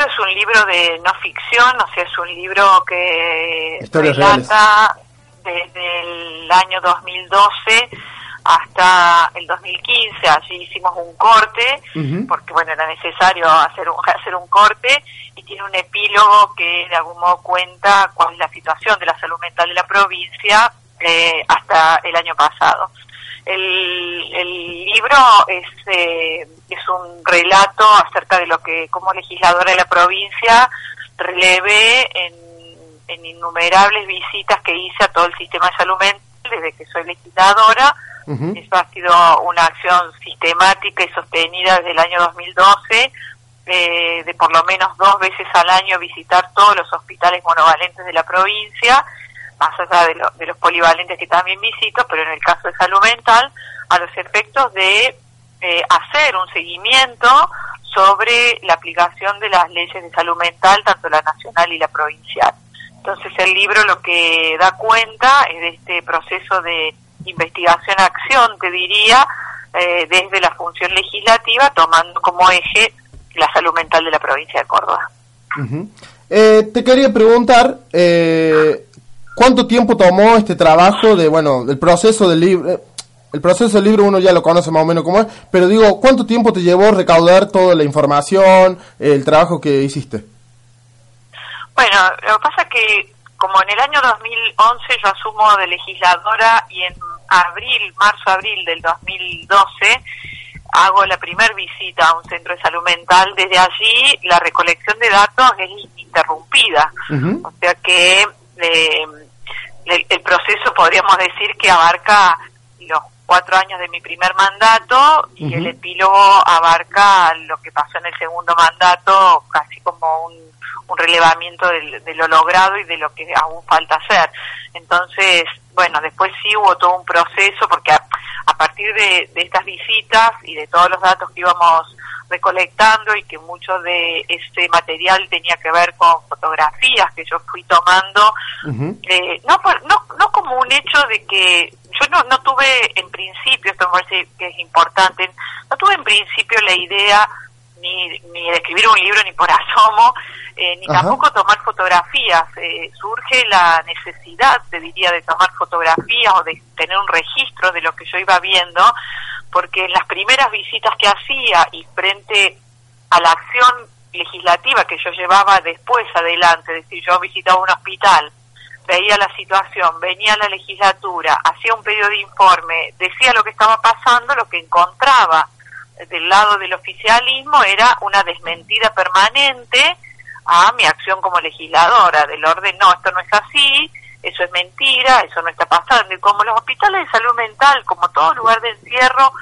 libro es un libro de no ficción, o sea, es un libro que relata desde el año 2012 hasta el 2015. Allí hicimos un corte, porque bueno, era necesario hacer un, hacer un corte, y tiene un epílogo que de algún modo cuenta cuál es la situación de la salud mental de la provincia eh, hasta el año pasado. El, el libro es, eh, es un relato acerca de lo que como legisladora de la provincia relevé en, en innumerables visitas que hice a todo el sistema de salud mental desde que soy legisladora. Eso ha sido una acción sistemática y sostenida desde el año 2012 eh, de por lo menos dos veces al año visitar todos los hospitales monovalentes de la provincia más allá de, los polivalentes que también visito, pero en el caso de salud mental, a los efectos de eh, hacer un seguimiento sobre la aplicación de las leyes de salud mental, tanto la nacional y la provincial. Entonces el libro lo que da cuenta es de este proceso de investigación-acción, te diría, eh, desde la función legislativa, tomando como eje la salud mental de la provincia de Córdoba. Eh, te quería preguntar, eh, ¿Cuánto tiempo tomó este trabajo de, bueno, el proceso del libro? El proceso del libro uno ya lo conoce más o menos cómo es, pero digo, ¿cuánto tiempo te llevó recaudar toda la información, el trabajo que hiciste? Bueno, lo que pasa es que como en el año 2011 yo asumo de legisladora y en abril, marzo-abril del 2012 hago la primera visita a un centro de salud mental, desde allí la recolección de datos es ininterrumpida, o sea que eh, el, proceso podríamos decir que abarca los cuatro años de mi primer mandato y el epílogo abarca lo que pasó en el segundo mandato, casi como un, un relevamiento de, lo logrado y de lo que aún falta hacer. Entonces, bueno, después sí hubo todo un proceso porque a, partir de, de, estas visitas y de todos los datos que íbamos recolectando y que mucho de este material tenía que ver con fotografías que yo fui tomando, eh, no, no, no como un hecho de que yo no, no tuve en principio, esto me parece que es importante, no tuve en principio la idea ni, ni de escribir un libro ni por asomo, eh, ni tampoco tomar fotografías. Eh, surge la necesidad, te diría, de tomar fotografías o de tener un registro de lo que yo iba viendo, porque en las primeras visitas que hacía y frente a la acción legislativa que yo llevaba después adelante, es decir, yo visitaba un hospital, veía la situación, venía a la legislatura, hacía un pedido de informe, decía lo que estaba pasando, lo que encontraba del lado del oficialismo era una desmentida permanente a mi acción como legisladora, del orden, no, esto no es así, eso es mentira, eso no está pasando. Y como los hospitales de salud mental, como todo lugar de encierro,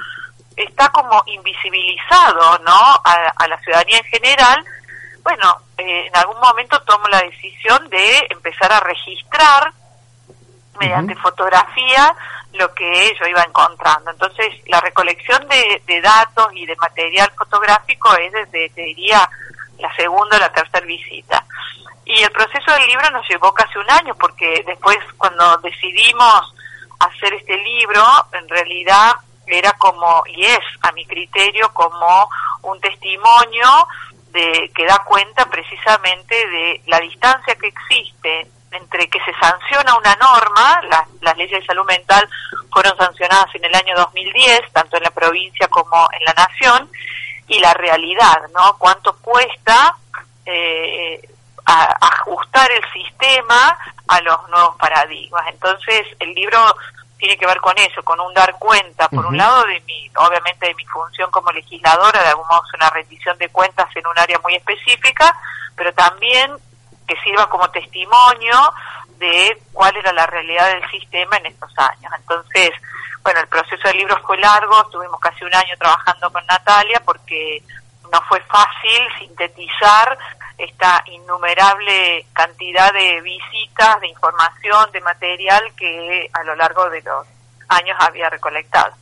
está como invisibilizado, ¿no? A, la ciudadanía en general, bueno, eh, en algún momento tomo la decisión de empezar a registrar mediante fotografía lo que yo iba encontrando. Entonces, la recolección de, de datos y de material fotográfico es desde, te diría, la segunda o la tercera visita. Y el proceso del libro nos llevó casi un año, porque después cuando decidimos hacer este libro, en realidad era como, y es a mi criterio, como un testimonio de que da cuenta precisamente de la distancia que existe entre que se sanciona una norma, las leyes de salud mental fueron sancionadas en el año 2010, tanto en la provincia como en la nación, y la realidad, ¿no? Cuánto cuesta eh, ajustar el sistema a los nuevos paradigmas. Entonces, el libro tiene que ver con eso, con un dar cuenta, por un lado, de mi, obviamente de mi función como legisladora, de algún modo es una rendición de cuentas en un área muy específica, pero también que sirva como testimonio de cuál era la realidad del sistema en estos años. Entonces, bueno, el proceso del libro fue largo, estuvimos casi un año trabajando con Natalia porque no fue fácil sintetizar esta innumerable cantidad de visitas, de información, de material que a lo largo de los años había recolectado.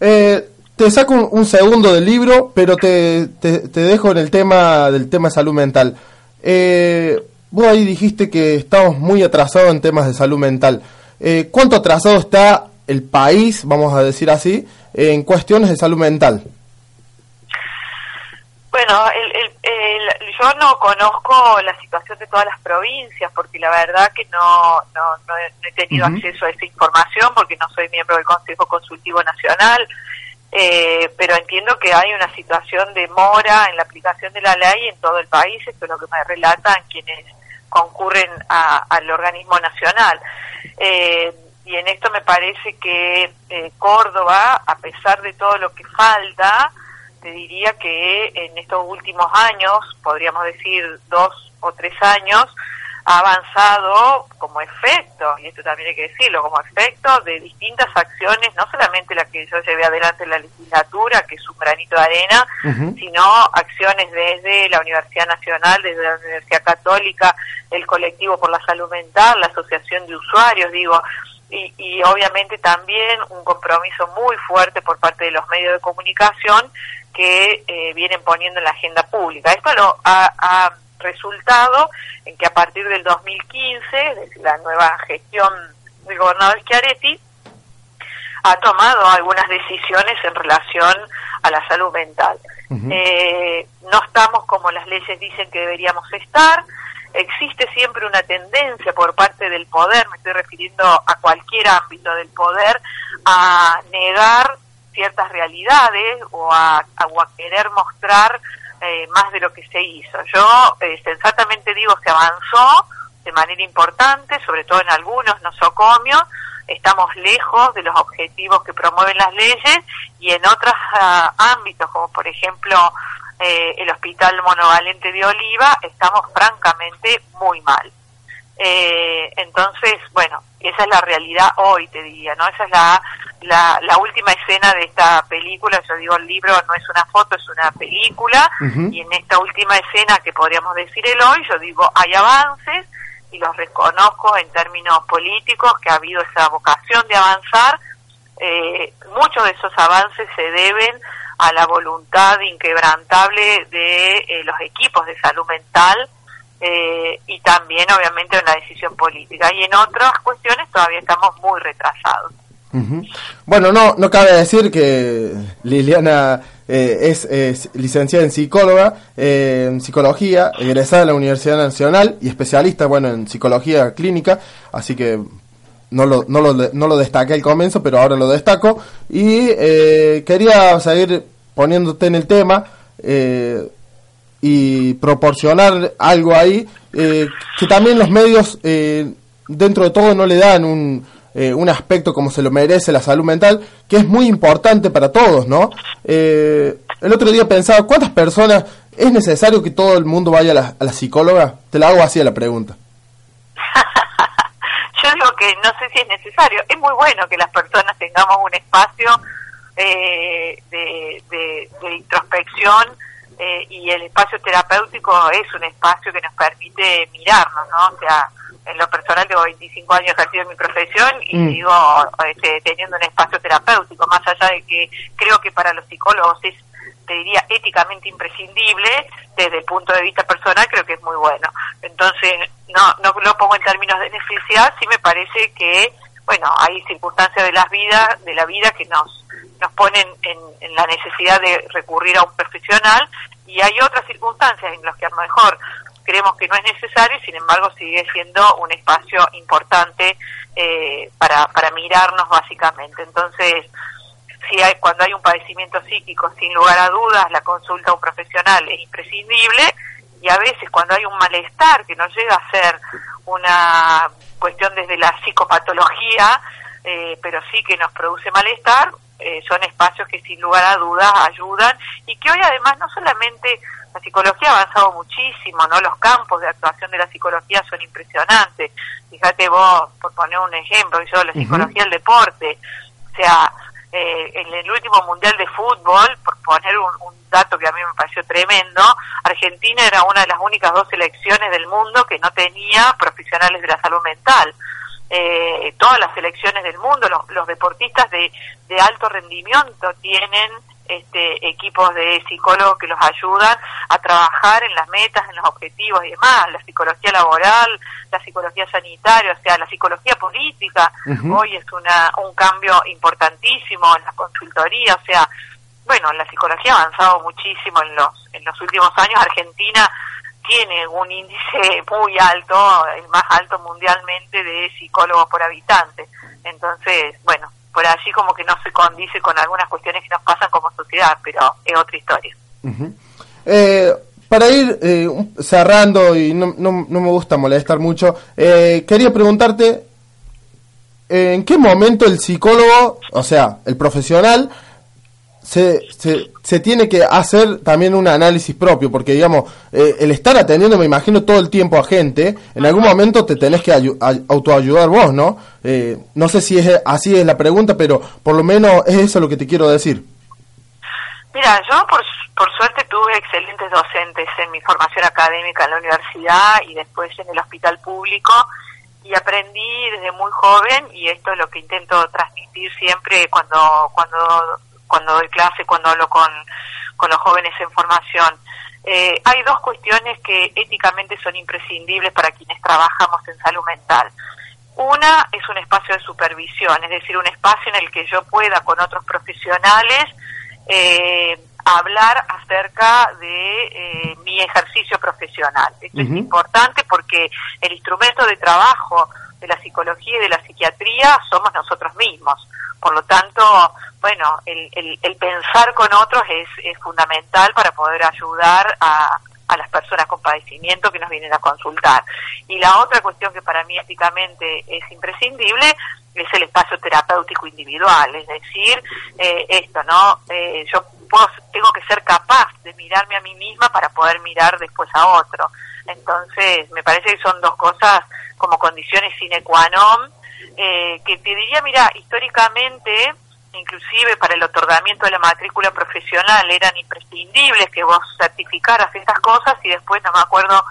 Eh, te saco un, segundo del libro, pero te, te, dejo en el tema del tema salud mental. Eh, vos ahí dijiste que estamos muy atrasados en temas de salud mental. Eh, ¿Cuánto atrasado está el país, vamos a decir así, en cuestiones de salud mental? Bueno, yo no conozco la situación de todas las provincias porque la verdad que no, no, he tenido acceso a esa información porque no soy miembro del Consejo Consultivo Nacional, eh, pero entiendo que hay una situación de mora en la aplicación de la ley en todo el país, esto es lo que me relatan quienes concurren al organismo nacional. Eh, y en esto me parece que eh, Córdoba, a pesar de todo lo que falta, te diría que en estos últimos años, podríamos decir dos o tres años, ha avanzado como efecto, y esto también hay que decirlo, como efecto de distintas acciones, no solamente las que yo llevé adelante en la legislatura, que es un granito de arena, sino acciones desde la Universidad Nacional, desde la Universidad Católica, el colectivo por la salud mental, la asociación de usuarios, digo, y, obviamente también un compromiso muy fuerte por parte de los medios de comunicación que eh, vienen poniendo en la agenda pública. Esto lo ha, resultado en que a partir del 2015, desde la nueva gestión del gobernador Schiaretti, ha tomado algunas decisiones en relación a la salud mental. eh, no estamos como las leyes dicen que deberíamos estar, existe siempre una tendencia por parte del poder, me estoy refiriendo a cualquier ámbito del poder, a negar ciertas realidades o a, querer mostrar eh, más de lo que se hizo. Yo eh, sensatamente digo que avanzó de manera importante, sobre todo en algunos nosocomios, estamos lejos de los objetivos que promueven las leyes y en otros ah, ámbitos, como por ejemplo eh, el Hospital Monovalente de Oliva, estamos francamente muy mal. Eh, entonces, bueno, esa es la realidad hoy, te diría, ¿no? Esa es la, la, última escena de esta película. Yo digo, el libro no es una foto, es una película. Y en esta última escena, que podríamos decir el hoy, yo digo, hay avances y los reconozco en términos políticos, que ha habido esa vocación de avanzar. Eh, muchos de esos avances se deben a la voluntad inquebrantable de eh, los equipos de salud mental eh, y también obviamente una decisión política. Y en otras cuestiones todavía estamos muy retrasados. Bueno, no, no cabe decir que Liliana eh, es, licenciada en psicóloga, en psicología, egresada de la Universidad Nacional y especialista, bueno, en psicología clínica, así que no lo, no, lo, no lo destaqué al comienzo, pero ahora lo destaco. Y eh, quería seguir poniéndote en el tema eh, y proporcionar algo ahí eh, que también los medios, dentro de todo, no le dan un, un aspecto como se lo merece la salud mental, que es muy importante para todos, ¿no? el otro día pensaba, ¿cuántas personas es necesario que todo el mundo vaya a la, psicóloga? Te la hago así a la pregunta yo digo que no sé si es necesario. Es muy bueno que las personas tengamos un espacio eh, de, introspección eh, y el espacio terapéutico es un espacio que nos permite mirarnos, ¿no? O sea, en lo personal tengo 25 años ejercido en mi profesión y mm. digo, este, teniendo un espacio terapéutico, más allá de que creo que para los psicólogos es te diría, éticamente imprescindible, desde el punto de vista personal, creo que es muy bueno. Entonces, no, no lo pongo en términos de necesidad, sí me parece que, bueno, hay circunstancias de las vidas, de la vida que nos, nos ponen en, en la necesidad de recurrir a un profesional y hay otras circunstancias en las que a lo mejor creemos que no es necesario, sin embargo sigue siendo un espacio importante eh, para, para mirarnos básicamente. Entonces, si hay, cuando hay un padecimiento psíquico, sin lugar a dudas, la consulta a un profesional es imprescindible y a veces cuando hay un malestar que no llega a ser una cuestión desde la psicopatología, eh, pero sí que nos produce malestar, eh, son espacios que sin lugar a dudas ayudan y que hoy además no solamente la psicología ha avanzado muchísimo, ¿no? Los campos de actuación de la psicología son impresionantes. Fíjate vos, por poner un ejemplo, yo la psicología del deporte, o sea, eh, en el último mundial de fútbol, por poner un, dato que a mí me pareció tremendo, Argentina era una de las únicas dos selecciones del mundo que no tenía profesionales de la salud mental. Eh, todas las selecciones del mundo, los, los deportistas de, de alto rendimiento tienen este, equipos de psicólogos que los ayudan a trabajar en las metas, en los objetivos y demás, la psicología laboral, la psicología sanitaria, o sea, la psicología política, hoy es una, un cambio importantísimo en la consultoría, o sea, bueno, la psicología ha avanzado muchísimo en los, en los últimos años. Argentina tiene un índice muy alto, el más alto mundialmente de psicólogos por habitante. Entonces, bueno, por allí como que no se condice con algunas cuestiones que nos pasan como sociedad, pero es otra historia. eh, para ir eh, cerrando y no, no, no, me gusta molestar mucho, eh, quería preguntarte, ¿en qué momento el psicólogo, o sea, el profesional, se, se, se, tiene que hacer también un análisis propio, porque digamos, eh, el estar atendiendo, me imagino, todo el tiempo a gente, en algún momento te tenés que autoayudar vos, ¿no? Eh, no sé si es así es la pregunta, pero por lo menos es eso lo que te quiero decir. Mira, yo por, por suerte tuve excelentes docentes en mi formación académica en la universidad y después en el hospital público y aprendí desde muy joven y esto es lo que intento transmitir siempre cuando cuando cuando doy clase, cuando hablo con, con los jóvenes en formación. Eh, hay dos cuestiones que éticamente son imprescindibles para quienes trabajamos en salud mental. Una es un espacio de supervisión, es decir, un espacio en el que yo pueda con otros profesionales eh, hablar acerca de eh, mi ejercicio profesional. Esto es importante porque el instrumento de trabajo de la psicología y de la psiquiatría somos nosotros mismos. Por lo tanto, bueno, el, el, el pensar con otros es, fundamental para poder ayudar a, a las personas con padecimiento que nos vienen a consultar. Y la otra cuestión que para mí éticamente es imprescindible es el espacio terapéutico individual, es decir, eh, esto, ¿no? Eh, yo puedo, tengo que ser capaz de mirarme a mí misma para poder mirar después a otro. Entonces, me parece que son dos cosas como condiciones sine qua non, eh, que te diría, mira, históricamente inclusive para el otorgamiento de la matrícula profesional eran imprescindibles que vos certificaras estas cosas y después no me acuerdo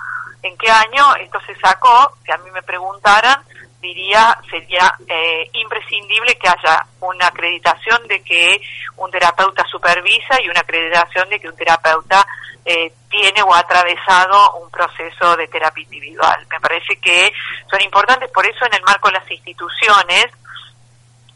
en qué año esto se sacó, si a mí me preguntaran, diría sería eh, imprescindible que haya una acreditación de que un terapeuta supervisa y una acreditación de que un terapeuta eh, tiene o ha atravesado un proceso de terapia individual. Me parece que son importantes, por eso en el marco de las instituciones,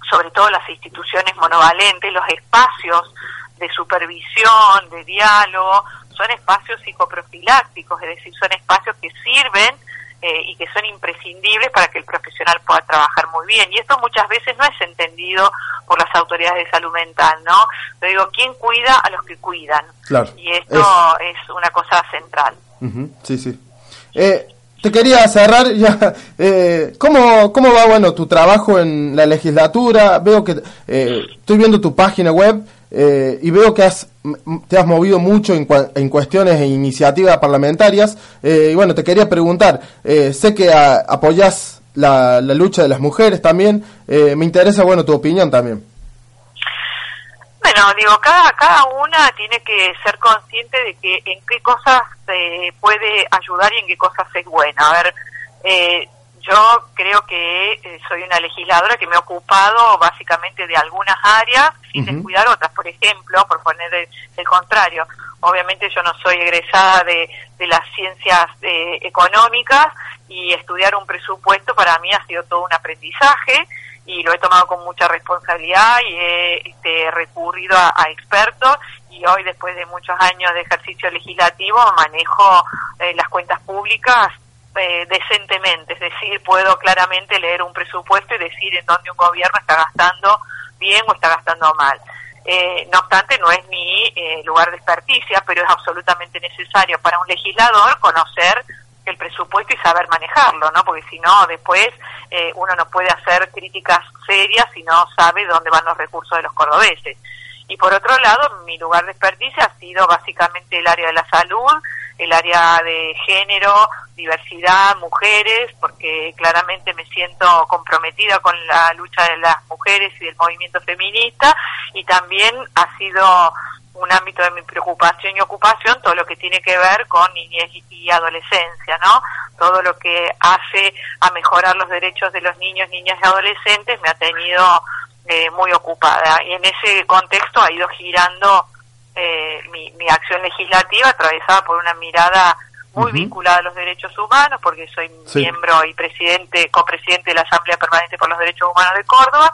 sobre todo las instituciones monovalentes, los espacios de supervisión, de diálogo, son espacios psicoprofilácticos, es decir, son espacios que sirven eh, y que son imprescindibles para que el profesional pueda trabajar muy bien. Y esto muchas veces no es entendido por las autoridades de salud mental, ¿no? Pero digo, ¿quién cuida a los que cuidan? y esto es... una cosa central. Sí, sí. Eh, te quería cerrar ya. Eh, ¿cómo, ¿Cómo va bueno tu trabajo en la legislatura? Veo que eh, estoy viendo tu página web eh, y veo que has, te has movido mucho en, en cuestiones e iniciativas parlamentarias. Eh, y bueno, te quería preguntar, eh, sé que apoyas la, la, lucha de las mujeres también. Eh, me interesa, bueno, tu opinión también. Bueno, digo, cada, cada una tiene que ser consciente de que en qué cosas se puede ayudar y en qué cosas es buena. A ver, eh, yo creo que eh, soy una legisladora que me he ocupado básicamente de algunas áreas sin descuidar otras. Por ejemplo, por poner el, contrario, obviamente yo no soy egresada de, de las ciencias eh, económicas y estudiar un presupuesto para mí ha sido todo un aprendizaje y lo he tomado con mucha responsabilidad y he este, recurrido a, expertos y hoy después de muchos años de ejercicio legislativo manejo eh, las cuentas públicas eh, decentemente, es decir, puedo claramente leer un presupuesto y decir en dónde un gobierno está gastando bien o está gastando mal. Eh, no obstante, no es mi eh, lugar de experticia, pero es absolutamente necesario para un legislador conocer el presupuesto y saber manejarlo, ¿no? Porque si no, después eh, uno no puede hacer críticas serias si no sabe dónde van los recursos de los cordobeses. Y por otro lado, mi lugar de experticia ha sido básicamente el área de la salud, el área de género, diversidad, mujeres, porque claramente me siento comprometida con la lucha de las mujeres y del movimiento feminista, y también ha sido un ámbito de mi preocupación y ocupación todo lo que tiene que ver con niñez y adolescencia, ¿no? Todo lo que hace a mejorar los derechos de los niños, niñas y adolescentes me ha tenido eh, muy ocupada. Y en ese contexto ha ido girando eh, mi, mi, acción legislativa atravesada por una mirada muy vinculada a los derechos humanos, porque soy miembro y presidente, copresidente de la Asamblea Permanente por los Derechos Humanos de Córdoba,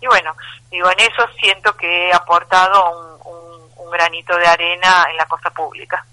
y bueno, digo, en eso siento que he aportado un un granito de arena en la cosa pública.